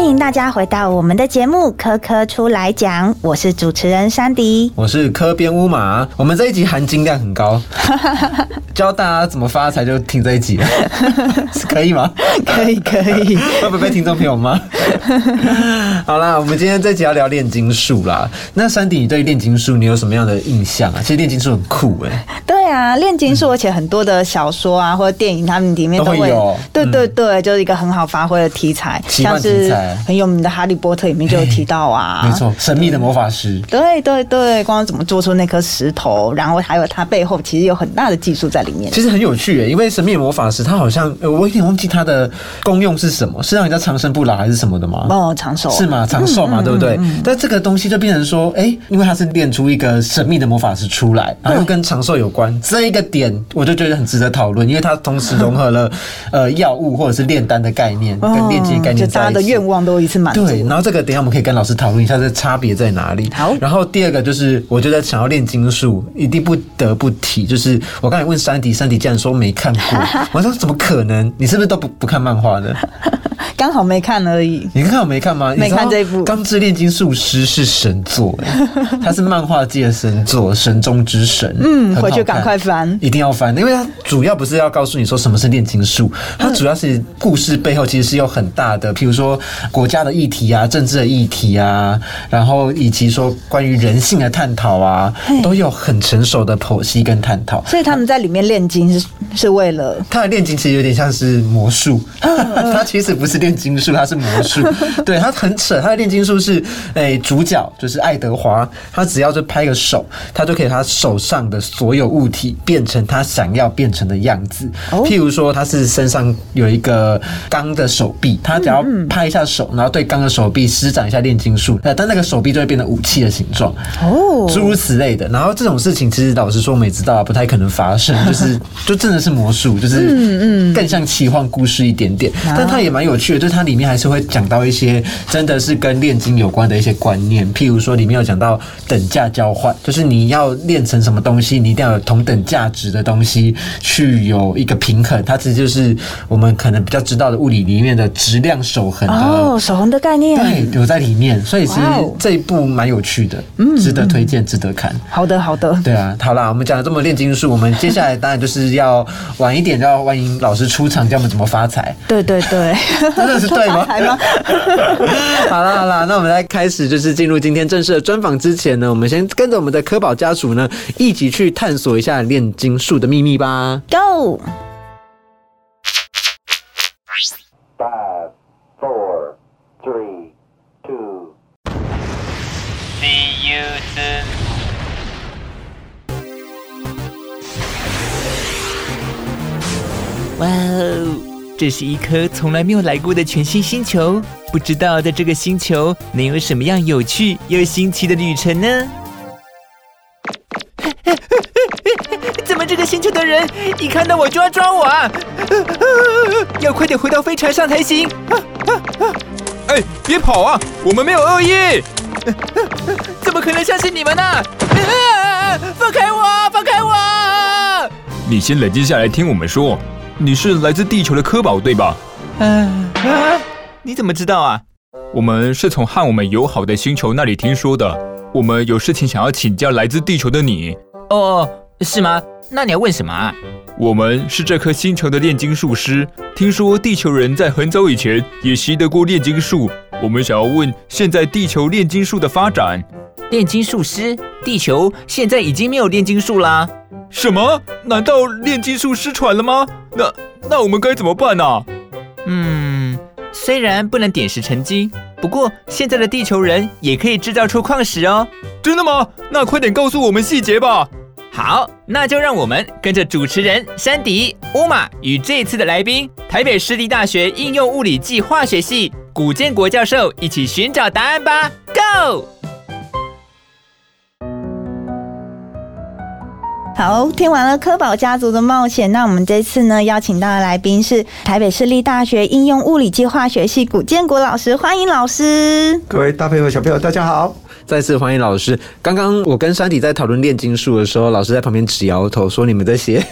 欢迎大家回到我们的节目《科科出来讲》，我是主持人珊迪，我是科边乌马。我们这一集含金量很高，教大家怎么发财就听这一集，可以吗？可以可以，会不会被听众朋友吗？好啦，我们今天这集要聊炼金术啦。那珊迪，你对炼金术你有什么样的印象啊？其实炼金术很酷哎。对啊，炼金术，而且很多的小说啊或者电影，他们里面都会有。对对对，就是一个很好发挥的题材，像是。很有名的《哈利波特》里面就有提到啊，没错，神秘的魔法师，对对对，光怎么做出那颗石头，然后还有它背后其实有很大的技术在里面。其实很有趣耶，因为神秘的魔法师他好像我有点忘记它的功用是什么，是让人家长生不老还是什么的吗？哦，长寿是吗？长寿嘛，对不对？但这个东西就变成说，哎，因为他是练出一个神秘的魔法师出来，然后跟长寿有关，这一个点我就觉得很值得讨论，因为它同时融合了呃药物或者是炼丹的概念跟炼金概念在一起。望都一次满足。对，然后这个等下我们可以跟老师讨论一下，这差别在哪里。好，然后第二个就是，我觉得想要练金术，一定不得不提，就是我刚才问山迪，山迪竟然说没看过，我说怎么可能？你是不是都不不看漫画的？刚好没看而已。你看我没看吗？没看这部《钢之炼金术师》是神作，它是漫画界的神作，神中之神。嗯，回去赶快翻，一定要翻，因为它主要不是要告诉你说什么是炼金术，它主要是故事背后其实是有很大的，譬如说国家的议题啊、政治的议题啊，然后以及说关于人性的探讨啊，都有很成熟的剖析跟探讨。所以他们在里面炼金是是为了，他的炼金其实有点像是魔术，他其实不是炼。炼金术，他是魔术，对他很扯。他的炼金术是，哎，主角就是爱德华，他只要就拍个手，他就可以他手上的所有物体变成他想要变成的样子。譬如说，他是身上有一个钢的手臂，他只要拍一下手，然后对钢的手臂施展一下炼金术，那，但那个手臂就会变成武器的形状。哦，诸如此类的。然后这种事情，其实老实说，我们也知道不太可能发生，就是就真的是魔术，就是嗯嗯，更像奇幻故事一点点。但他也蛮有趣的。就它里面还是会讲到一些真的是跟炼金有关的一些观念，譬如说里面有讲到等价交换，就是你要炼成什么东西，你一定要有同等价值的东西去有一个平衡。它其实就是我们可能比较知道的物理里面的质量守恒哦，守恒的概念对有在里面，所以其实这一部蛮有趣的，嗯，值得推荐，值得看。好的，好的，对啊，好啦，我们讲了这么炼金术，我们接下来当然就是要晚一点，要欢迎老师出场，教我们怎么发财。对对对。这是对吗？好了好了，那我们来开始，就是进入今天正式的专访之前呢，我们先跟着我们的科宝家属呢，一起去探索一下炼金术的秘密吧。Go。Five, four, three, two. See you soon. 哇哦！这是一颗从来没有来过的全新星球，不知道在这个星球能有什么样有趣又新奇的旅程呢？怎么这个星球的人一看到我就要抓我啊？要快点回到飞船上才行！哎，别跑啊！我们没有恶意！怎么可能相信你们呢？放开我！放开我！你先冷静下来，听我们说。你是来自地球的科宝对吧？嗯，你怎么知道啊？我们是从和我们友好的星球那里听说的。我们有事情想要请教来自地球的你。哦，是吗？那你要问什么啊？我们是这颗星球的炼金术师，听说地球人在很早以前也习得过炼金术。我们想要问，现在地球炼金术的发展？炼金术师，地球现在已经没有炼金术啦。什么？难道炼金术失传了吗？那那我们该怎么办呢？嗯，虽然不能点石成金，不过现在的地球人也可以制造出矿石哦。真的吗？那快点告诉我们细节吧。好，那就让我们跟着主持人山迪、乌玛与这次的来宾台北市立大学应用物理暨化学系古建国教授一起寻找答案吧。Go！好，听完了科宝家族的冒险，那我们这次呢邀请到的来宾是台北市立大学应用物理暨化学系古建国老师，欢迎老师。各位大朋友小朋友，大家好。再次欢迎老师。刚刚我跟山迪在讨论炼金术的时候，老师在旁边直摇头说：“你们这些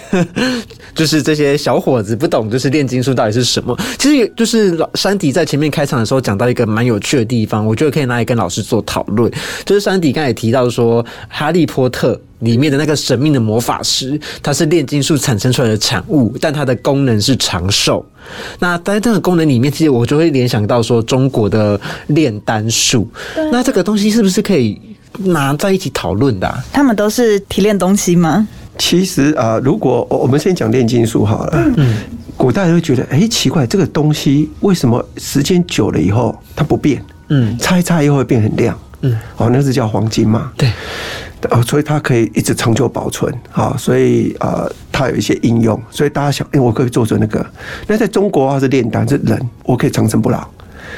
就是这些小伙子不懂，就是炼金术到底是什么。”其实也就是老山迪在前面开场的时候讲到一个蛮有趣的地方，我觉得可以拿来跟老师做讨论。就是山迪刚才提到说，《哈利波特》里面的那个神秘的魔法师，他是炼金术产生出来的产物，但它的功能是长寿。那在这个功能里面，其实我就会联想到说中国的炼丹术。那这个东西是不是可以拿在一起讨论的啊、他们都是提炼东西吗？其实啊、如果我我们先讲炼金术好了，嗯，古代人会觉得，哎、奇怪，这个东西为什么时间久了以后它不变？嗯。擦一擦又会变很亮，嗯，哦，那是叫黄金嘛，对，哦，所以它可以一直长久保存，好、所以呃，它有一些应用，所以大家想，哎、我可以做成那个。那在中国的话是炼丹，是人，我可以长生不老。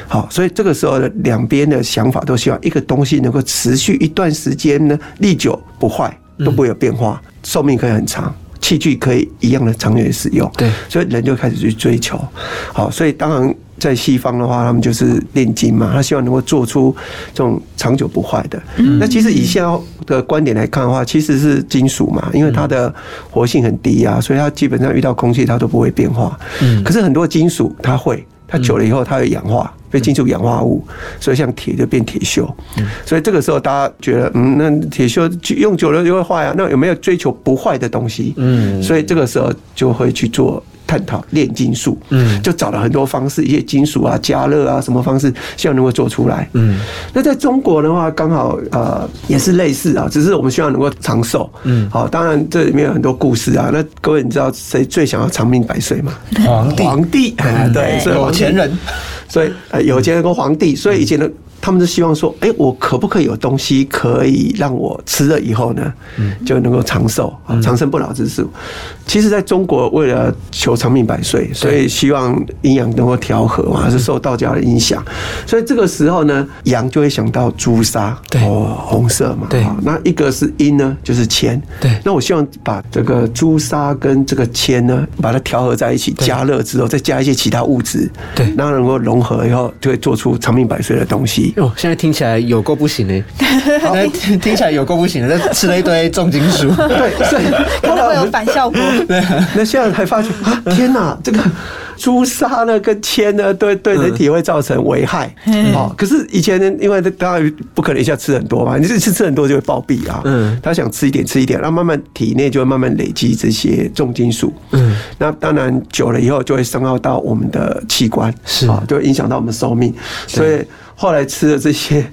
好，所以这个时候呢，两边的想法都希望一个东西能够持续一段时间呢，历久不坏，都不会有变化，寿命可以很长。器具可以一样的长远使用，对所以人就开始去追求。好，所以当然在西方的话，他们就是炼金嘛，他希望能够做出这种长久不坏的。那其实以现在的观点来看的话，其实是金属嘛，因为它的活性很低啊，所以它基本上遇到空气它都不会变化。嗯可是很多金属它会，它久了以后它会氧化。被金属氧化物，所以像铁就变铁锈，所以这个时候大家觉得，嗯，那铁锈用久了就会坏啊，那有没有追求不坏的东西？嗯所以这个时候就会去做探讨炼金术，嗯就找了很多方式，一些金属啊、加热啊什么方式，希望能够做出来。嗯那在中国的话，刚好呃也是类似啊，只是我们希望能够长寿。嗯好，当然这里面有很多故事啊。那各位你知道谁最想要长命百岁吗？皇帝皇帝，哎对，所以有钱人，所以呃有钱人跟皇帝，所以以前的他们是希望说，哎、我可不可以有东西可以让我吃了以后呢，就能够长寿啊，长生不老之术。其实，在中国为了求长命百岁，所以希望阴阳能够调和嘛，是受道家的影响。所以这个时候呢，阳就会想到朱砂，对。哦，红色嘛，对。那一个是阴呢，就是铅，对。那我希望把这个朱砂跟这个铅呢，把它调和在一起，加热之后，再加一些其他物质，对。让它能够融合以后，就会做出长命百岁的东西。哦，现在听起来有够不行嘞，那听听起来有够不行的，那吃了一堆重金属。对，所 以可能会有反效果。对那现在才发现啊，天哪，这个朱砂呢跟铅呢，对对人体会造成危害。哦，可是以前呢，因为当然不可能一下吃很多嘛，你是吃吃很多就会暴毙啊。嗯他想吃一点吃一点，然后慢慢体内就会慢慢累积这些重金属。嗯，那当然久了以后就会伤害到我们的器官，是啊，就会影响到我们寿命。所以后来吃了这些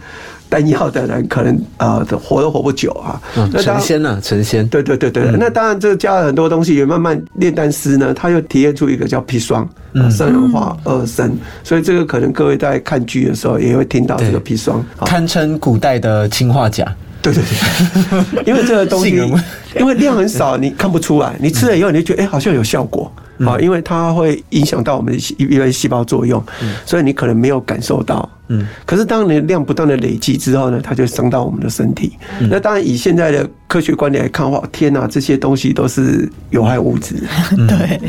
丹药的人，可能啊、呃活都活不久啊。嗯，成仙了，成仙。对对对对，那当然这加了很多东西，也慢慢炼丹师呢，他又体验出一个叫砒霜，啊，三氧化二砷，所以这个可能各位在看剧的时候也会听到这个砒霜。啊堪称古代的氰化钾。对对对，因为这个东西 因为量很少，你看不出来，你吃了以后你就觉得哎、好像有效果。啊，因为它会影响到我们的细因为细胞作用，所以你可能没有感受到。嗯，可是当你的量不断的累积之后呢，它就伤到我们的身体。那当然以现在的科学观点来看，哇，天哪，这些东西都是有害物质。对，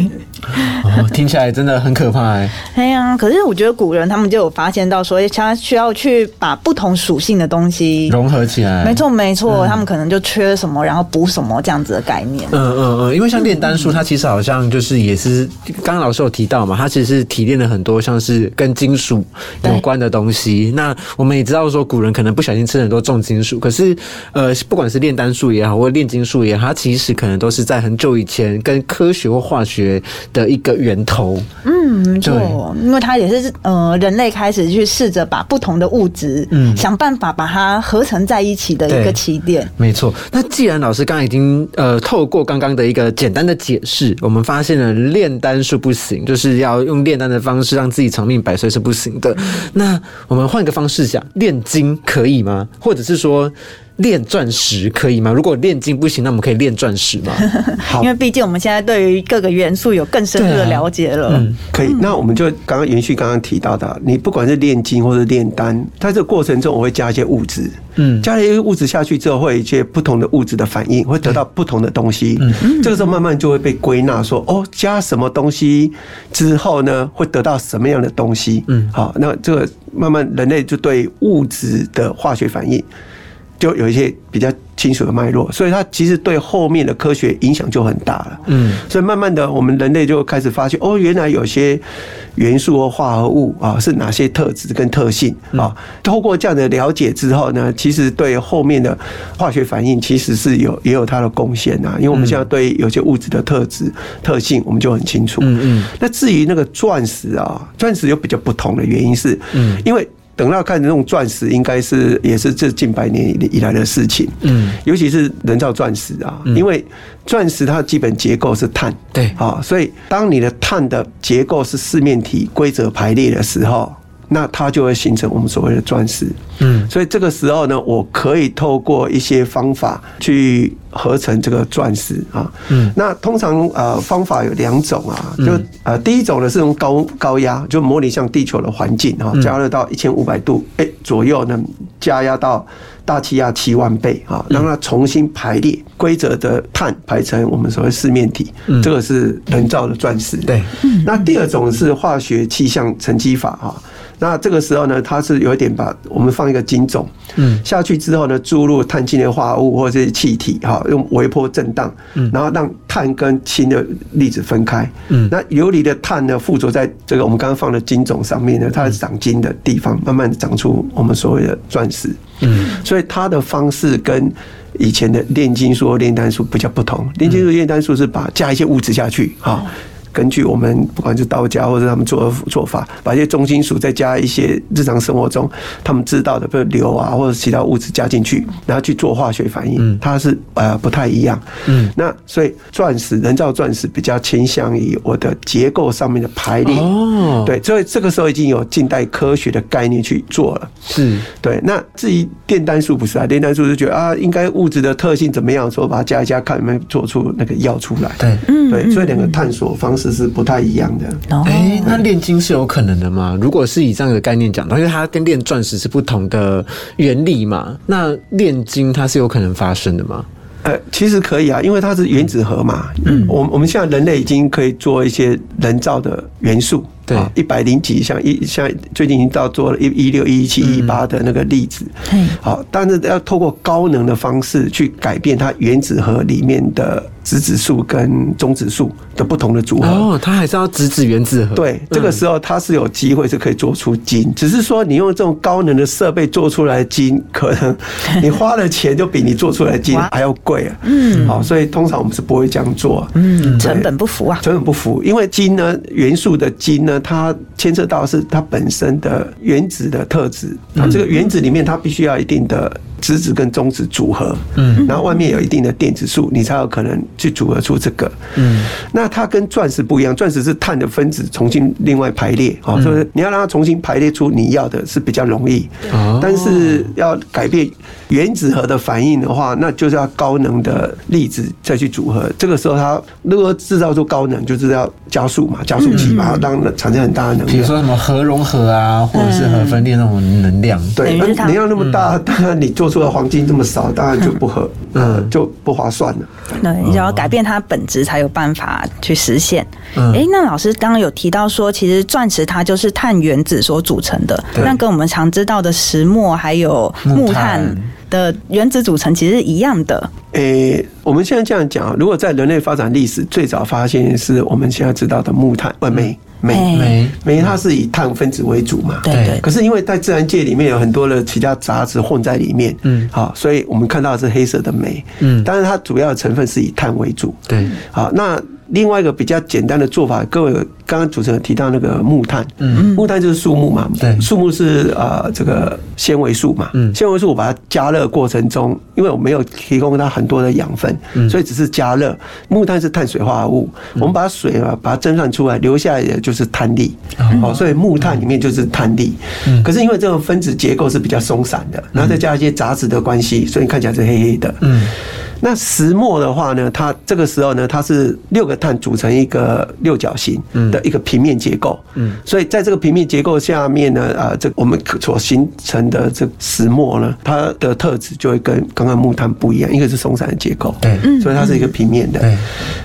哦，听起来真的很可怕哎。哎呀，可是我觉得古人他们就有发现到说，他需要去把不同属性的东西。融合起来。没。错，没错，他们可能就缺什么，然后补什么这样子的概念。嗯嗯嗯，因为像炼丹术，它其实好像就是也是刚刚老师有提到嘛，它其实是提炼了很多像是跟金属有关的东西。那我们也知道说，古人可能不小心吃了很多重金属，可是呃，不管是炼丹术也好，或炼金术也好，它其实可能都是在很久以前跟科学或化学的一个源头。嗯，没错。对，因为它也是呃，人类开始去试着把不同的物质，嗯。想办法把它合成在一起的一个起点。没错，那既然老师刚刚已经呃透过刚刚的一个简单的解释，我们发现了炼丹术不行，就是要用炼丹的方式让自己长命百岁是不行的。那我们换个方式想，炼金可以吗？或者是说炼钻石可以吗？如果炼金不行，那我们可以炼钻石吗？好因为毕竟我们现在对于各个元素有更深入的了解了。嗯可以，那我们就刚刚延续刚刚提到的，你不管是炼金或者炼丹，在这个过程中我会加一些物质，嗯加了一些物质下去之后，会有一些不同的物质的反应，会得到不同的东西。嗯这个时候慢慢就会被归纳说，哦，加什么东西之后呢，会得到什么样的东西？嗯好，那这个慢慢人类就对物质的化学反应。就有一些比较清楚的脉络，所以它其实对后面的科学影响就很大了。嗯，所以慢慢的，我们人类就开始发现，哦，原来有些元素或化合物啊是哪些特质跟特性啊。透过这样的了解之后呢，其实对后面的化学反应其实是有也有它的贡献呐。因为我们现在对有些物质的特质特性我们就很清楚。嗯嗯，那至于那个钻石啊，钻石有比较不同的原因是，嗯，因为。等到看那种钻石，应该是也是这近百年以以来的事情。嗯，尤其是人造钻石啊，因为钻石它的基本结构是碳，对。啊，所以当你的碳的结构是四面体规则排列的时候，那它就会形成我们所谓的钻石。嗯，所以这个时候呢，我可以透过一些方法去合成这个钻石啊。嗯那通常呃方法有两种啊，就呃第一种呢是用高高压，就模拟像地球的环境哈，加热到一千五百度哎左右呢，加压到大气压七万倍啊，让它重新排列规则的碳排成我们所谓四面体，这个是人造的钻石。对，那第二种是化学气象沉积法哈。那这个时候呢，它是有一点把我们放一个金种，嗯下去之后呢，注入碳氢的化合物或者是气体哈，用微波震荡，然后让碳跟氢的粒子分开。嗯那游离的碳呢，附着在这个我们刚刚放的金种上面呢，它长金的地方，慢慢长出我们所谓的钻石。嗯，所以它的方式跟以前的炼金术、或炼丹术比较不同。炼金术、炼丹术是把加一些物质下去，哈。根据我们不管是道家或者他们做的做法，把一些重金属再加一些日常生活中他们知道的，比如硫啊或者其他物质加进去，然后去做化学反应，它是呃不太一样。嗯，那所以钻石人造钻石比较倾向于我的结构上面的排列。哦，对，所以这个时候已经有近代科学的概念去做了。是，对，那至于炼丹术不是啊，炼丹术是觉得啊，应该物质的特性怎么样，说把它加一加，看有没有做出那个药出来。对。对，所以两个探索方式是不太一样的。哦哎、那炼金是有可能的吗？如果是以这样的概念讲的，因为它跟炼钻石是不同的原理嘛，那炼金它是有可能发生的吗？呃，其实可以啊，因为它是原子核嘛。嗯，我我们现在人类已经可以做一些人造的元素。对一百零几，像一像最近已经到做了一一六、一七、一八的那个例子。嘿好，但是要透过高能的方式去改变它原子核里面的质子数跟中子数的不同的组合。哦，它还是要直指原子核。对，这个时候它是有机会是可以做出金，只是说你用这种高能的设备做出来的金，可能你花的钱就比你做出来的金哇还要贵啊。嗯，好，所以通常我们是不会这样做啊。嗯，成本不符啊。成本不符，因为金呢，元素的金呢，它牵涉到是它本身的原子的特质。它，这个原子里面它必须要一定的质子跟中子组合，嗯，然后外面有一定的电子数，你才有可能去组合出这个。嗯，那它跟钻石不一样，钻石是碳的分子重新另外排列，啊，所以你要让它重新排列出你要的是比较容易。哦但是要改变原子核的反应的话，那就是要高能的粒子再去组合。这个时候，它如果制造出高能，就是要加速嘛，加速器把它让产生很大的能量。比如说什么核融合啊，或者是核分裂那种能量。对，能量那么大，当然你做出的黄金这么少，当然就不合，呃，就不划算了。对，你只要改变它本质，才有办法去实现。嗯哎、那老师刚刚有提到说，其实钻石它就是碳原子所组成的，那跟我们常知道的石墨还有木木炭炭的原子组成其实是一样的。诶、我们现在这样讲啊，如果在人类发展历史，最早发现是我们现在知道的木炭，呃，煤，煤，煤。煤它是以碳分子为主嘛，对可是因为在自然界里面有很多的其他杂质混在里面，嗯。好，所以我们看到的是黑色的煤，嗯。但是它主要的成分是以碳为主，对，好，那另外一个比较简单的做法，各位有刚刚主持人提到那个木炭，嗯。木炭就是树木嘛，对。树木是呃这个纤维素嘛，嗯。纤维素我把它加热过程中，因为我没有提供它很多的养分，嗯。所以只是加热。木炭是碳水化合物，我们把水啊把它蒸散出来，留下来的就是碳粒，哦，所以木炭里面就是碳粒。嗯。可是因为这种分子结构是比较松散的，然后再加一些杂质的关系，所以看起来是黑黑的。嗯那石墨的话呢，它这个时候呢，它是六个碳组成一个六角形的一个平面结构。嗯所以在这个平面结构下面呢，啊，这我们所形成的这石墨呢，它的特质就会跟刚刚木炭不一样，一个是松散的结构，对所以它是一个平面的。对，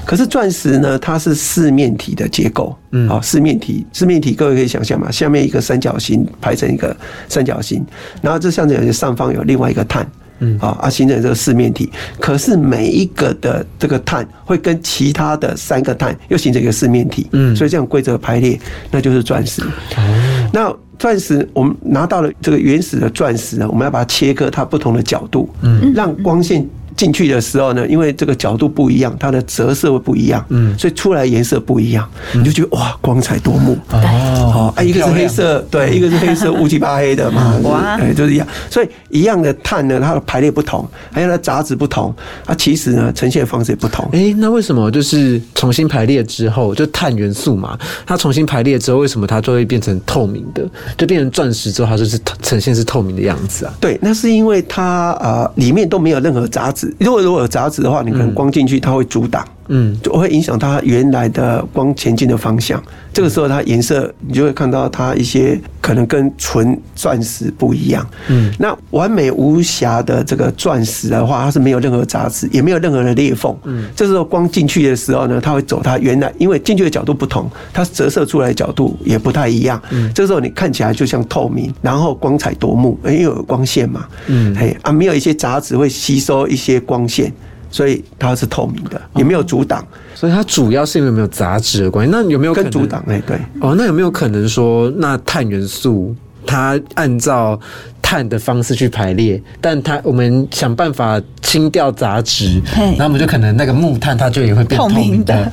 可是钻石呢，它是四面体的结构，嗯好，四面体，四面体各位可以想象嘛，下面一个三角形排成一个三角形，然后这三角形上方有另外一个碳，嗯，啊啊形成这个四面体。可是每一个的这个碳会跟其他的三个碳又形成一个四面体，嗯，所以这样规则排列，那就是钻石。哦，那钻石我们拿到了这个原始的钻石呢，我们要把它切割它不同的角度，嗯，让光线。进去的时候呢，因为这个角度不一样，它的折射会不一样，嗯，所以出来颜色不一样，你就觉得哇，光彩夺目哦，啊，一个是黑色，对，一个是黑色乌漆八黑的嘛，哇，哎，就是一样，所以一样的碳呢，它的排列不同，还有它杂质不同，它其实呢呈现方式也不同。哎，那为什么就是重新排列之后，就碳元素嘛，它重新排列之后，为什么它就会变成透明的，就变成钻石之后，它就是呈现是透明的样子啊？对，那是因为它呃里面都没有任何杂质。如果如果有杂质的话，你可能光进去它会阻挡，嗯，就会影响它原来的光前进的方向。这个时候它颜色你就会看到它一些可能跟纯钻石不一样。嗯，那完美无瑕的这个钻石的话，它是没有任何杂质，也没有任何的裂缝。嗯，这时候光进去的时候呢，它会走它原来，因为进去的角度不同，它折射出来的角度也不太一样。嗯，这时候你看起来就像透明，然后光彩夺目，因为有光线嘛。嗯，嘿啊，没有一些杂质会吸收一些光线。所以它是透明的，也没有阻挡，所以它主要是因为没有杂质的关系。那有没有跟阻挡？哎，对哦，那有没有可能说，那碳元素它按照碳的方式去排列，但它我们想办法清掉杂质，那我们就可能那个木炭它就也会变透明的。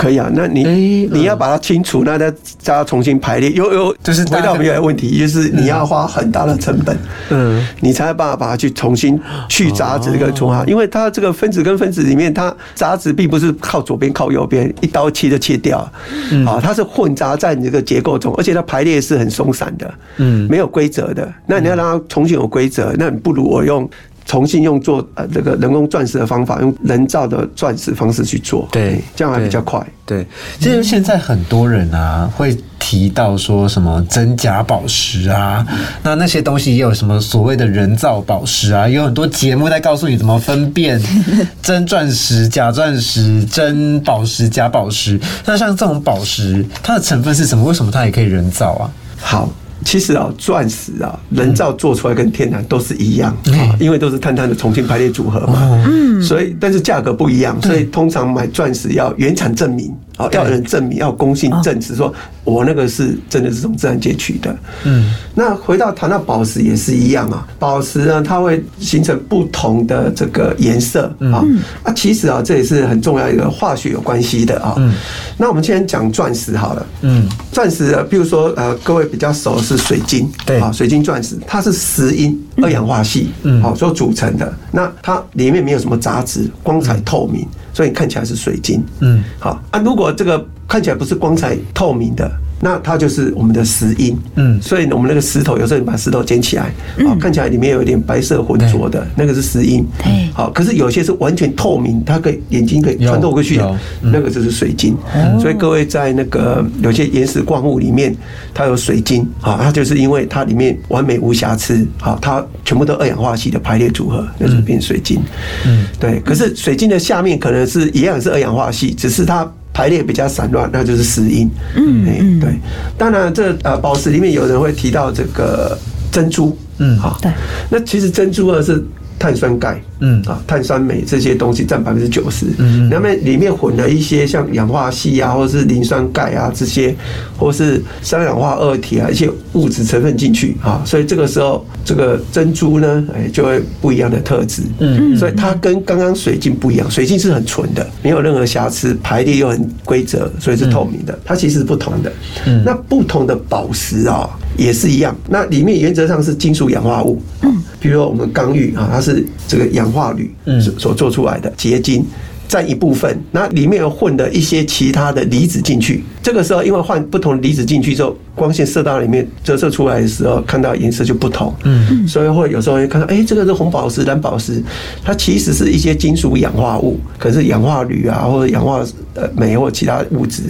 可以啊，那你你要把它清除，那再再重新排列，又又就是回到原来问题，就是你要花很大的成本，嗯，你才有办法把它去重新去杂质这个重好，因为它这个分子跟分子里面，它杂质并不是靠左边靠右边一刀切就切掉，啊，它是混杂在你这个结构中，而且它排列是很松散的，嗯，没有规则的，那你要让它重新有规则，那你不如我用。重新用做呃这个人工钻石的方法，用人造的钻石方式去做，对，这样还比较快。对，其实现在很多人啊会提到说什么真假宝石啊，那那些东西也有什么所谓的人造宝石啊，有很多节目在告诉你怎么分辨 真钻石、假钻石、真宝石、假宝石。那像这种宝石，它的成分是什么？为什么它也可以人造啊？好。其实啊，钻石啊，人造做出来跟天然都是一样啊，因为都是碳碳的重新排列组合嘛。嗯，所以但是价格不一样，所以通常买钻石要原产证明啊，要人证明，要公信证实说我那个是真的是从自然界取的。嗯，那回到谈到宝石也是一样啊，宝石呢，它会形成不同的这个颜色啊。啊，其实啊，这也是很重要一个化学有关系的啊。嗯，那我们今天讲钻石好了。嗯，钻石，比如说呃，各位比较熟。是水晶，对啊，水晶钻石，它是石英二氧化系，嗯，好所组成的。那它里面没有什么杂质，光彩透明，所以看起来是水晶，嗯，好啊。如果这个看起来不是光彩透明的。那它就是我们的石英，嗯，所以我们那个石头有时候你把石头捡起来，啊，看起来里面有一点白色浑浊的，那个是石英，对，好，可是有些是完全透明，它可以眼睛可以穿透过去的，那个就是水晶。所以各位在那个有些岩石矿物里面，它有水晶，啊，它就是因为它里面完美无瑕疵，好，它全部都二氧化系的排列组合，那就变水晶。嗯，对。可是水晶的下面可能是一样是二氧化系，只是它。排列比较散乱，那就是石英。嗯，哎，对。当然，这呃宝石里面有人会提到这个珍珠。嗯，好。对。那其实珍珠呢是。碳酸钙，嗯。啊，碳酸镁这些东西占百分之九十，嗯，那么里面混了一些像氧化锡啊，或者是磷酸钙啊这些，或是三氧化二铁啊一些物质成分进去啊，所以这个时候这个珍珠呢，哎，就会不一样的特质，嗯，所以它跟刚刚水晶不一样，水晶是很纯的，没有任何瑕疵，排列又很规则，所以是透明的，它其实是不同的，嗯，那不同的宝石啊也是一样，那里面原则上是金属氧化物，嗯。比如说我们钢玉啊，它是这个氧化铝所所做出来的结晶。占一部分，那里面混的一些其他的离子进去。这个时候，因为换不同离子进去之后，光线射到里面折射出来的时候，看到颜色就不同。嗯，所以会有时候会看到，哎，这个是红宝石、蓝宝石，它其实是一些金属氧化物，可是氧化铝啊，或者氧化呃镁或其他物质，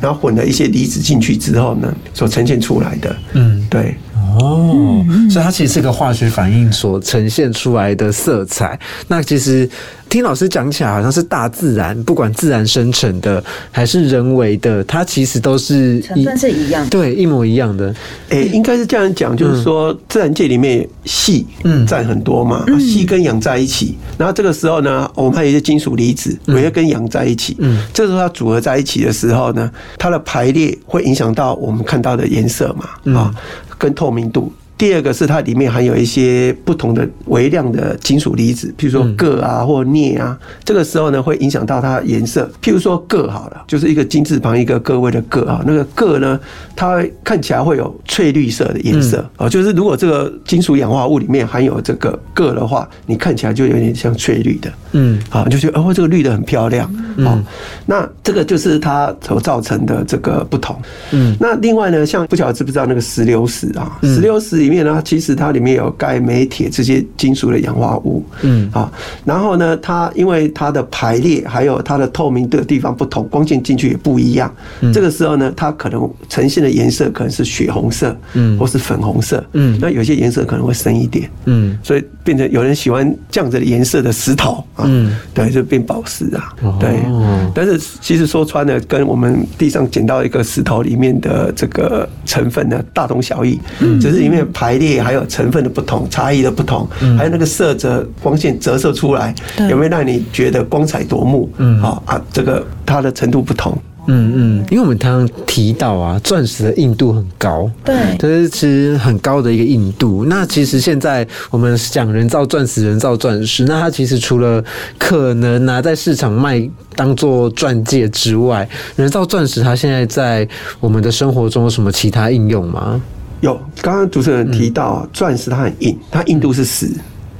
然后混了一些离子进去之后呢，所呈现出来的。嗯，对。哦，所以它其实是个化学反应所呈现出来的色彩。那其实。听老师讲起来，好像是大自然，不管自然生成的还是人为的，它其实都是成分是一样的。对，一模一样的。诶、应该是这样讲，就是说自然界里面硒嗯。占很多嘛，啊硒跟氧在一起，然后这个时候呢，我们还有一些金属离子也会跟氧在一起，嗯。这时候它组合在一起的时候呢，它的排列会影响到我们看到的颜色嗯。嘛，啊，跟透明度。第二个是它里面含有一些不同的微量的金属离子，譬如说铬啊或镍啊，这个时候呢会影响到它颜色。譬如说铬好了，就是一个金字旁一个各位的铬啊，那个铬呢，它看起来会有翠绿色的颜色啊，就是如果这个金属氧化物里面含有这个铬的话，你看起来就有点像翠绿的，嗯，啊，就觉得哦，这个绿的很漂亮，哦，那这个就是它所造成的这个不同。嗯，那另外呢，像不晓得知不知道那个石榴石啊，石榴石里面呢，其实它里面有钙、镁、铁这些金属的氧化物，嗯。啊，然后呢，它因为它的排列还有它的透明的地方不同，光线进去也不一样，这个时候呢，它可能呈现的颜色可能是血红色，嗯。或是粉红色，嗯。那有些颜色可能会深一点，嗯。所以变成有人喜欢这样子的颜色的石头啊，嗯。对，就变宝石啊，哦。对。但是其实说穿了，跟我们地上捡到一个石头里面的这个成分呢，大同小异，只是里面排列还有成分的不同、差异的不同，还有那个色泽、光线折射出来，有没有让你觉得光彩夺目？嗯，好啊，这个它的程度不同。嗯嗯，因为我们常常提到啊，钻石的硬度很高，对这是其实很高的一个硬度。那其实现在我们讲人造钻石、人造钻石，那它其实除了可能拿在市场卖当做钻戒之外，人造钻石它现在在我们的生活中有什么其他应用吗？有，刚刚主持人提到啊钻石它很硬，它硬度是十。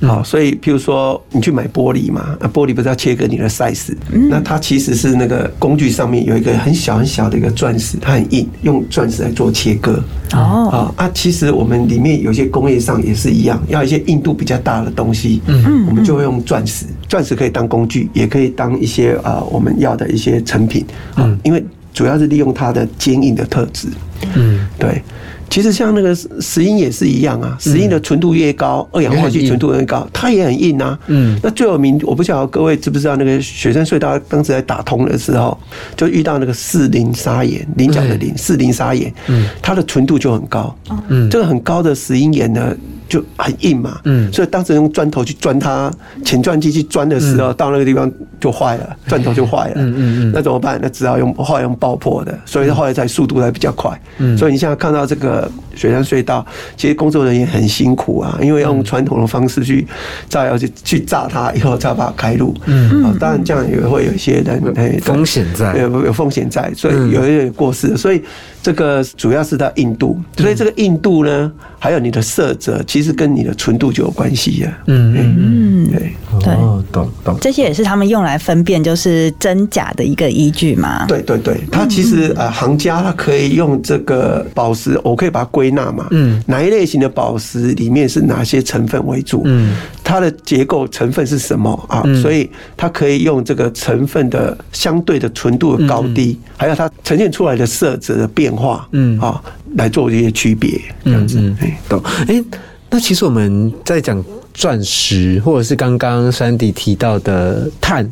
好，所以譬如说你去买玻璃嘛，那玻璃不是要切割你的 size，那它其实是那个工具上面有一个很小很小的一个钻石，它很硬，用钻石来做切割。哦，啊啊，其实我们里面有些工业上也是一样，要一些硬度比较大的东西，嗯，我们就会用钻石。钻石可以当工具，也可以当一些啊我们要的一些成品嗯，因为主要是利用它的坚硬的特质。嗯，对。其实像那个石石英也是一样啊，石英的纯度越高，二氧化也很硬。硅纯度越高，它也很硬啊。嗯。那最有名，我不晓得各位知不知道，那个雪山隧道当时在打通的时候，就遇到那个四磷砂岩，菱角的磷，四磷砂岩，嗯，它的纯度就很高，嗯，这个很高的石英岩呢。就很硬嘛，嗯。所以当时用砖头去钻它，前钻机去钻的时候，到那个地方就坏了，钻头就坏了，嗯嗯嗯那怎么办？那只好用后来用爆破的，所以后来才速度才比较快。嗯。所以你现在看到这个雪山隧道，其实工作人员很辛苦啊，因为用传统的方式去炸药去去炸它，以后才把它开路。嗯，啊，当然这样也会有一些人哎风险在。有有风险在，所以嗯。有一点过世了。所以这个主要是它硬度，所以这个硬度呢，还有你的色泽，其实跟你的纯度就有关系呀。嗯嗯嗯，对。对哦，懂懂。这些也是他们用来分辨就是真假的一个依据嘛。对对对，它其实呃，行家他可以用这个宝石，我可以把它归纳嘛，嗯。哪一类型的宝石里面是哪些成分为主，嗯，它的结构成分是什么啊？嗯所以它可以用这个成分的相对的纯度的高低，还有它呈现出来的色泽的变化，嗯啊，来做一些区别，这样子嗯，哎懂。哎、那其实我们在讲钻石，或者是刚刚山迪提到的碳。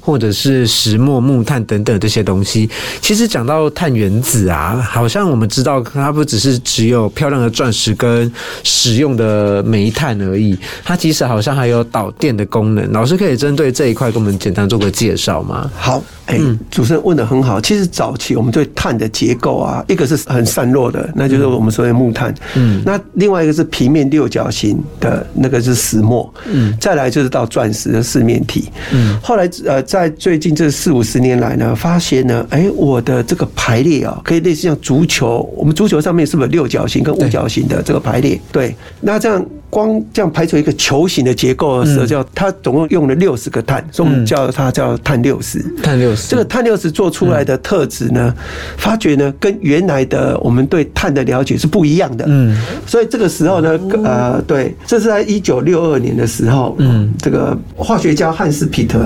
或者是石墨、木炭等等这些东西，其实讲到碳原子啊，好像我们知道它不只是只有漂亮的钻石跟使用的煤炭而已，它其实好像还有导电的功能。老师可以针对这一块跟我们简单做个介绍吗？好，哎、主持人问的很好。其实早期我们对碳的结构啊，一个是很散落的，那就是我们所谓的木炭。嗯，那另外一个是平面六角形的那个是石墨。嗯，再来就是到钻石的四面体。嗯，后来呃，在最近这四五十年来呢，发现呢，哎、我的这个排列啊，可以类似像足球，我们足球上面是不是有六角形跟五角形的这个排列？对，那这样。光这样排出一个球形的结构的时候，叫它总共用了六十个碳，所以我们叫它叫碳六十。碳六十，这个碳六十做出来的特质呢，发觉呢跟原来的我们对碳的了解是不一样的。嗯，所以这个时候呢，呃，对，这是在一九六二年的时候，嗯，这个化学家汉斯皮特，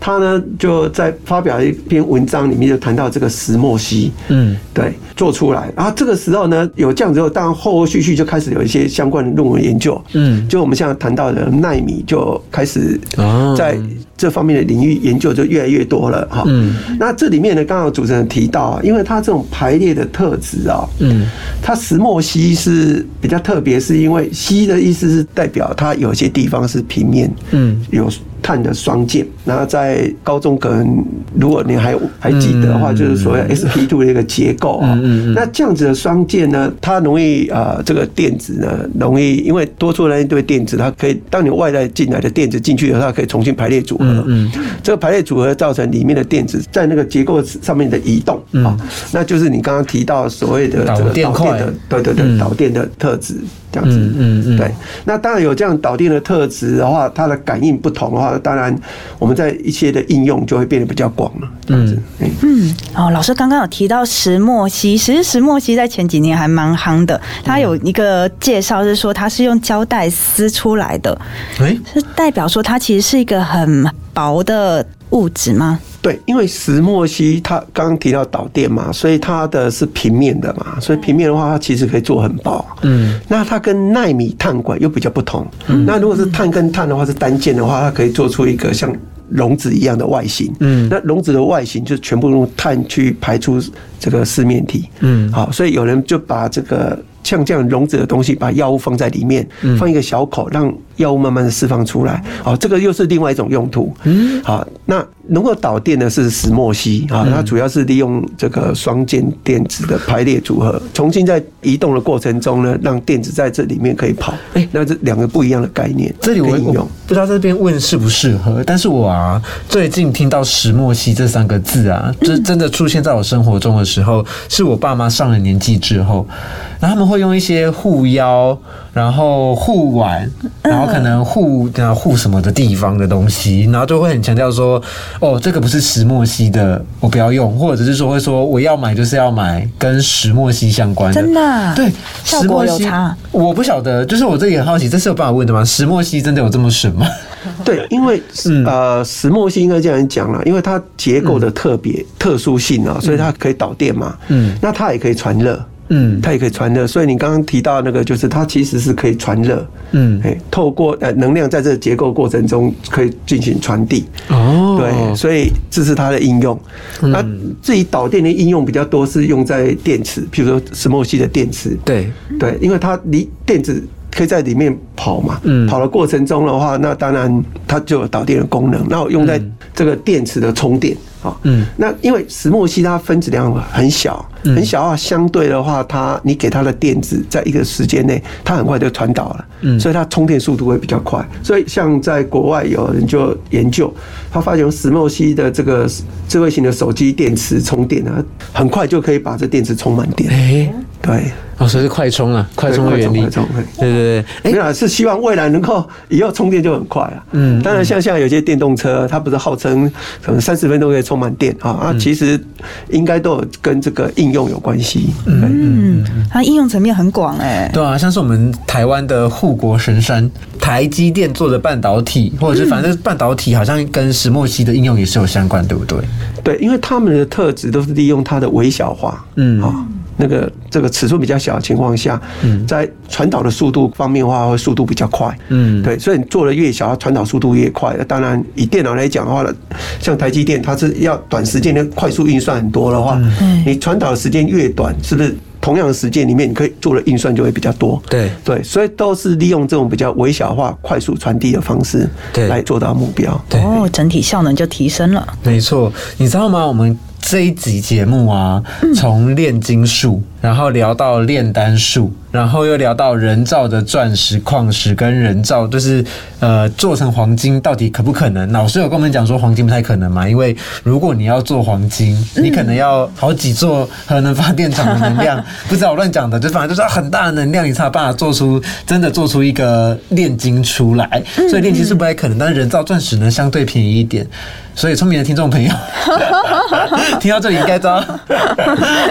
他呢就在发表一篇文章里面就谈到这个石墨烯，嗯，对，做出来。然后这个时候呢，有这样之后，当然后后续续就开始有一些相关的论文研究，嗯。就我们现在谈到的纳米就开始哦在这方面的领域研究就越来越多了哈。嗯，那这里面呢，刚刚主持人提到啊，因为它这种排列的特质啊，嗯，它石墨烯是比较特别，是因为烯的意思是代表它有些地方是平面，嗯，有。碳的双键，然后在高中可能，如果你还还记得的话，就是所谓 sp two 的一个结构啊嗯。那这样子的双键呢，它容易啊，这个电子呢，容易因为多出来一堆电子，它可以当你外来进来的电子进去以后，它可以重新排列组合。嗯，这个排列组合造成里面的电子在那个结构上面的移动啊，那就是你刚刚提到所谓的这个导电的，对对对，导电的特质。这样子，嗯嗯，对。那当然有这样导电的特质的话，它的感应不同的话，当然我们在一些的应用就会变得比较广了。这样子，嗯，哦，老师刚刚有提到石墨烯，其实石墨烯在前几年还蛮夯的。它有一个介绍是说，它是用胶带撕出来的，哎，是代表说它其实是一个很薄的物质吗？对，因为石墨烯它刚刚提到导电嘛，所以它的是平面的嘛，所以平面的话，它其实可以做很薄。嗯，那它跟纳米碳管又比较不同。嗯，那如果是碳跟碳的话是单键的话，它可以做出一个像笼子一样的外形。嗯，那笼子的外形就全部用碳去排出这个四面体。嗯，好，所以有人就把这个。像这样笼子的东西，把药物放在里面，放一个小口，让药物慢慢的释放出来。哦，这个又是另外一种用途。嗯，好，那能够导电的是石墨烯啊，它主要是利用这个双键电子的排列组合，重新在移动的过程中呢，让电子在这里面可以跑。哎，那这两个不一样的概念，这里我应用不知道这边问适不适合，但是我啊，最近听到石墨烯这三个字啊，就真的出现在我生活中的时候，是我爸妈上了年纪之后。然后他们会用一些护腰，然后护腕，然后可能护啊护什么的地方的东西，然后就会很强调说，哦，这个不是石墨烯的，我不要用，或者是说会说我要买就是要买跟石墨烯相关的，真的，对，石墨烯，我不晓得，就是我这里很好奇，这是有办法问的吗？石墨烯真的有这么神吗？对，因为 呃，石墨烯应该这样讲了，因为它结构的特别特殊性啊，所以它可以导电嘛，嗯，那它也可以传热。嗯，它也可以传热，所以你刚刚提到那个，就是它其实是可以传热，嗯，哎，透过呃能量在这个结构过程中可以进行传递，哦，对，所以这是它的应用。那至于导电的应用比较多是用在电池，比如说石墨烯的电池，对。对，因为它离电子可以在里面跑嘛，嗯，跑的过程中的话，那当然它就有导电的功能，那我用在这个电池的充电。啊，嗯，那因为石墨烯它分子量很小，很小啊，相对的话，它你给它的电子在一个时间内，它很快就传导了，嗯，所以它充电速度会比较快。所以像在国外有人就研究，他发现石墨烯的这个智慧型的手机电池充电啊，很快就可以把这电池充满电。哎，对。哦，所以是快充啊，快充的原理。对对对，没有是希望未来能够以后充电就很快啊。嗯，当然像现在有些电动车，它不是号称可能三十分钟可以充满电啊啊，其实应该都有跟这个应用有关系。嗯，它应用层面很广哎。对啊，像是我们台湾的护国神山台积电做的半导体，或者是反正半导体好像跟石墨烯的应用也是有相关，对不对？对，因为他们的特质都是利用它的微小化。嗯啊。那个这个尺寸比较小的情况下，嗯在传导的速度方面的话，会速度比较快。嗯，对，所以你做的越小，它传导速度越快。当然，以电脑来讲的话呢，像台积电，它是要短时间的快速运算很多的话，嗯你传导的时间越短，是不是同样的时间里面你可以做的运算就会比较多？对对，所以都是利用这种比较微小化、快速传递的方式，对来做到目标。哦，整体效能就提升了。没错，你知道吗？我们。这一集节目啊，从炼金术，然后聊到炼丹术，然后又聊到人造的钻石矿石跟人造，就是呃做成黄金到底可不可能？老师有跟我们讲说黄金不太可能嘛，因为如果你要做黄金，你可能要好几座核能发电厂的能量，不知道我乱讲的，就反正就是很大的能量，你才有办法做出真的做出一个炼金出来。所以炼金是不太可能，但是人造钻石呢相对便宜一点。所以聪明的听众朋友，听到这里应该知道，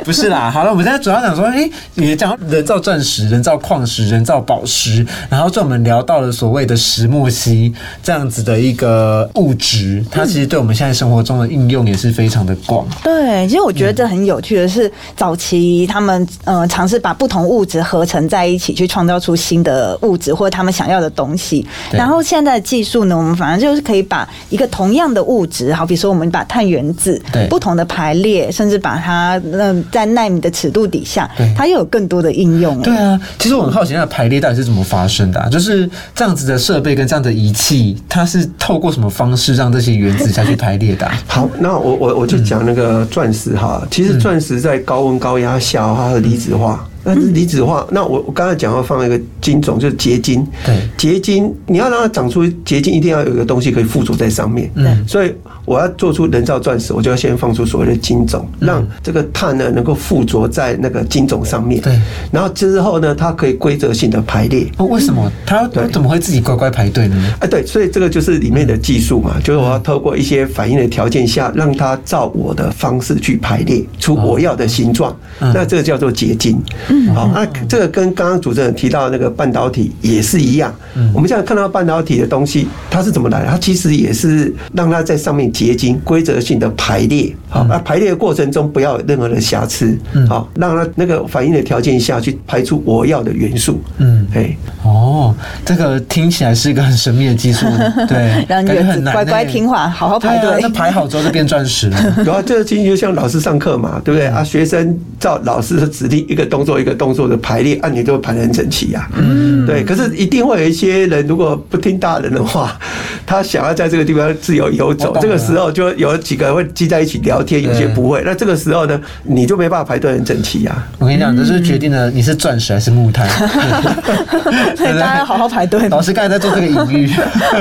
不是啦。好了，我们现在主要后想说，哎、你讲人造钻石、人造矿石、人造宝石，然后就我们聊到了所谓的石墨烯这样子的一个物质，它其实对我们现在生活中的应用也是非常的广。对，其实我觉得这很有趣的是，早期他们呃尝试把不同物质合成在一起，去创造出新的物质或者他们想要的东西。然后现在的技术呢，我们反而就是可以把一个同样的物质，好比说我们把碳原子对不同的排列，甚至把它呃在纳米的尺度底下对，它又有更多的应用。对啊，其实我很好奇，那个排列到底是怎么发生的、啊？就是这样子的设备跟这样的仪器，它是透过什么方式让这些原子下去排列的啊、好，那我我我就讲那个钻石哈，其实钻石在高温高压下它的离子化。那离子化，那我我刚才讲要放一个金种，就是结晶。对结晶你要让它长出结晶，一定要有一个东西可以附着在上面。嗯所以我要做出人造钻石，我就要先放出所谓的金种，让这个碳呢能够附着在那个金种上面。对，然后之后呢，它可以规则性的排列。哦，为什么它对怎么会自己乖乖排队呢？哎，对，所以这个就是里面的技术嘛，就是我要透过一些反应的条件下，让它照我的方式去排列出我要的形状，那这个叫做结晶。嗯好，那这个跟刚刚主持人提到的那个半导体也是一样。嗯我们现在看到半导体的东西，它是怎么来的？它其实也是让它在上面结晶，规则性的排列。好，那排列的过程中不要有任何的瑕疵。好，让它那个反应的条件下去排出我要的元素。嗯哎。哦，这个听起来是一个很神秘的技术，对，让感觉原子乖很难欸乖听话，好好排队。啊那排好之后就变钻石了。然后，这个其实就像老师上课嘛，对不对啊？学生照老师的指令，一个动作一个动作的排列，按、你就会排得很整齐呀、嗯，对。可是一定会有一些人，如果不听大人的话，他想要在这个地方自由游走，这个时候就有几个会聚在一起聊天，有些不会。那这个时候呢，你就没办法排队很整齐呀、我跟你讲，这是决定了你是钻石还是木炭。所以大家要好好排队。老师刚才在做这个隐喻，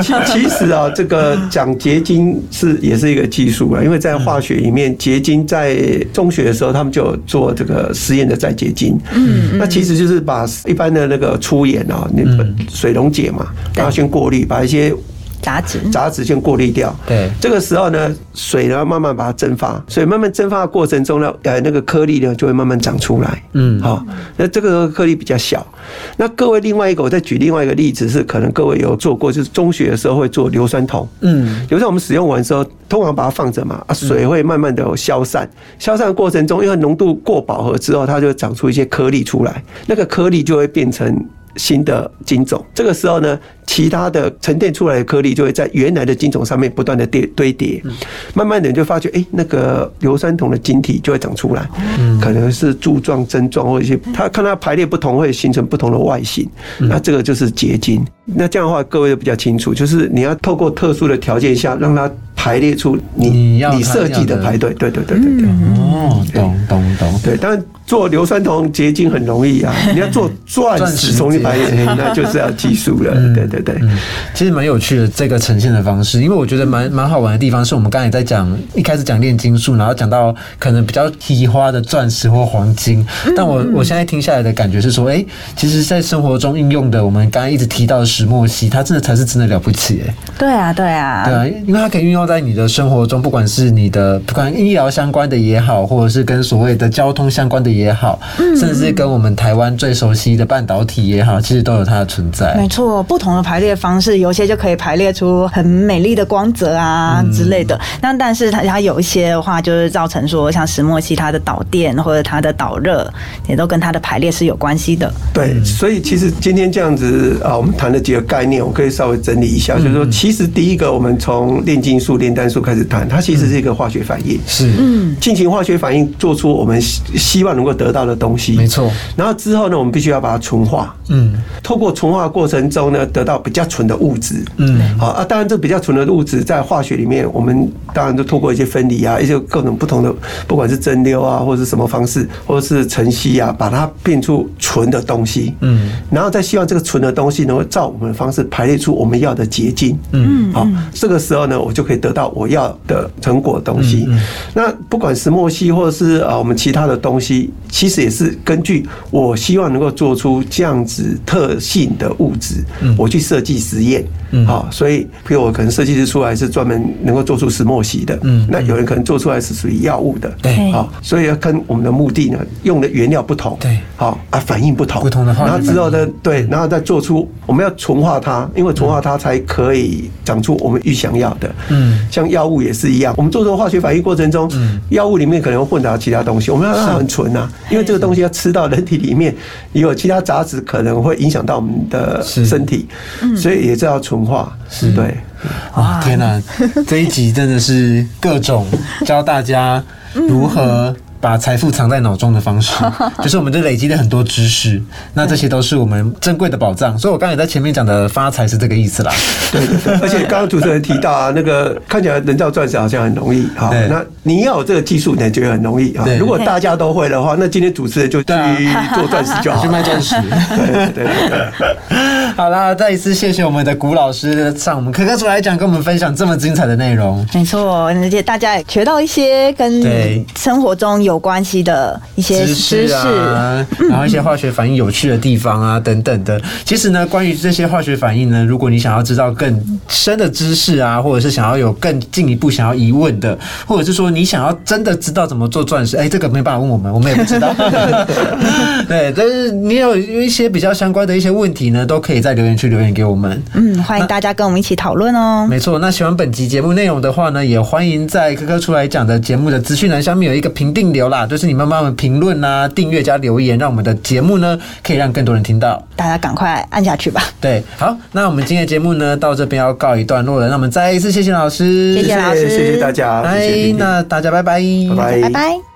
其其实啊，这个讲结晶是也是一个技术啊，因为在化学里面，结晶在中学的时候他们就有做这个实验的再结晶。嗯，那其实就是把一般的那个粗盐啊，那个水溶解嘛，然后先过滤，把一些杂质，杂质先过滤掉。对这个时候呢，水呢慢慢把它蒸发，所以慢慢蒸发的过程中呢，呃，那个颗粒呢就会慢慢长出来。嗯好，那这个颗粒比较小。那各位另外一个，我再举另外一个例子是，可能各位有做过，就是中学的时候会做硫酸铜。嗯，硫酸我们使用完之后，通常把它放着嘛，啊，水会慢慢的消散。消散的过程中，因为浓度过饱和之后，它就会长出一些颗粒出来，那个颗粒就会变成新的金种。这个时候呢，其他的沉淀出来的颗粒就会在原来的金种上面不断的叠堆叠，慢慢的你就发觉，哎、那个硫酸铜的晶体就会长出来，可能是柱状、针状或者一些，它看它排列不同会形成不同的外形，那这个就是结晶。那这样的话，各位就比较清楚，就是你要透过特殊的条件下，让它排列出你你设计的的排队，对对对对对。哦，懂懂懂。对，当然做硫酸铜结晶很容易啊，你要做钻钻石石重新排列，结晶 那就是要技术了。对对对。其实蛮有趣的这个呈现的方式，因为我觉得蛮蛮好玩的地方是我们刚才在讲一开始讲炼金术，然后讲到可能比较提花的钻石或黄金，但我我现在听下来的感觉是说，哎、其实，在生活中应用的，我们刚才一直提到的石墨烯，它真的才是真的了不起，哎，对啊，对啊，对啊，因为它可以运用在你的生活中，不管是你的不管医疗相关的也好，或者是跟所谓的交通相关的也好，甚至跟我们台湾最熟悉的半导体也好，其实都有它的存在。没错，不同的排列方式，有些就可以排列出很美丽的光泽啊之类的。那但是它它有一些的话，就是造成说像石墨烯它的导电或者它的导热，也都跟它的排列是有关系的。对，所以其实今天这样子啊，我们谈了几个概念，我可以稍微整理一下，就是说，其实第一个，我们从炼金术、炼丹术开始谈，它其实是一个化学反应，是，嗯进行化学反应，做出我们希希望能够得到的东西。没错。然后之后呢，我们必须要把它纯化，嗯透过纯化过程中呢，得到比较纯的物质。嗯，好啊，当然这比较纯的物质在化学里面，我们当然就透过一些分离啊，一些各种不同的，不管是蒸馏啊，或者是什么方式，或者是晨曦啊，把它变出纯的东西。嗯，然后再希望这个纯的东西能够照我们的方式排列出我们要的结晶。嗯，好，这个时候呢，我就可以得到我要的成果的东西。那不管石墨烯或者是啊我们其他的东西，其实也是根据我希望能够做出这样子特性的物质，我去设计实验。好，所以比如我可能设计师出来是专门能够做出石墨烯的，嗯，那有人可能做出来是属于药物的，对，好，所以要跟我们的目的呢，用的原料不同，对，好啊，反应不同，不同的然后之后呢，对，然后再做出我们要纯化它，因为纯化它才可以长出我们预想要的，嗯，像药物也是一样，我们做出化学反应过程中，药物里面可能会混杂其他东西，我们要让它很纯啊，因为这个东西要吃到人体里面，也有其他杂质可能会影响到我们的身体，所以也是要纯化，是对。啊，天哪！这一集真的是各种教大家如何。把财富藏在脑中的方式，就是我们就累积了很多知识，那这些都是我们珍贵的宝藏。所以我刚才在前面讲的发财是这个意思啦。对对对，而且刚刚主持人提到啊，那个看起来人造钻石好像很容易哈，那你要有这个技术，你觉得很容易啊。如果大家都会的话，那今天主持人就去做钻石就好，去卖钻石。对对对。好啦，再一次谢谢我们的古老师上我们可可出来讲，跟我们分享这么精彩的内容。没错，而且大家也学到一些跟生活中。有关系的一些知识啊，然后一些化学反应有趣的地方啊，等等的。其实呢，关于这些化学反应呢，如果你想要知道更深的知识啊，或者是想要有更进一步想要疑问的，或者是说你想要真的知道怎么做钻石，哎，这个没办法问我们，我们也不知道。对，但是你有一些比较相关的一些问题呢，都可以在留言区留言给我们。嗯，欢迎大家跟我们一起讨论哦。没错，那喜欢本集节目内容的话呢，也欢迎在科科出来讲的节目的资讯栏下面有一个评定。留啦，就是你们帮我们评论啊、订阅加留言，让我们的节目呢可以让更多人听到。大家赶快按下去吧。对，好，那我们今天的节目呢到这边要告一段落了。那我们再一次谢谢老师，谢谢老师，谢谢大家，拜。那大家拜拜，拜拜，拜拜。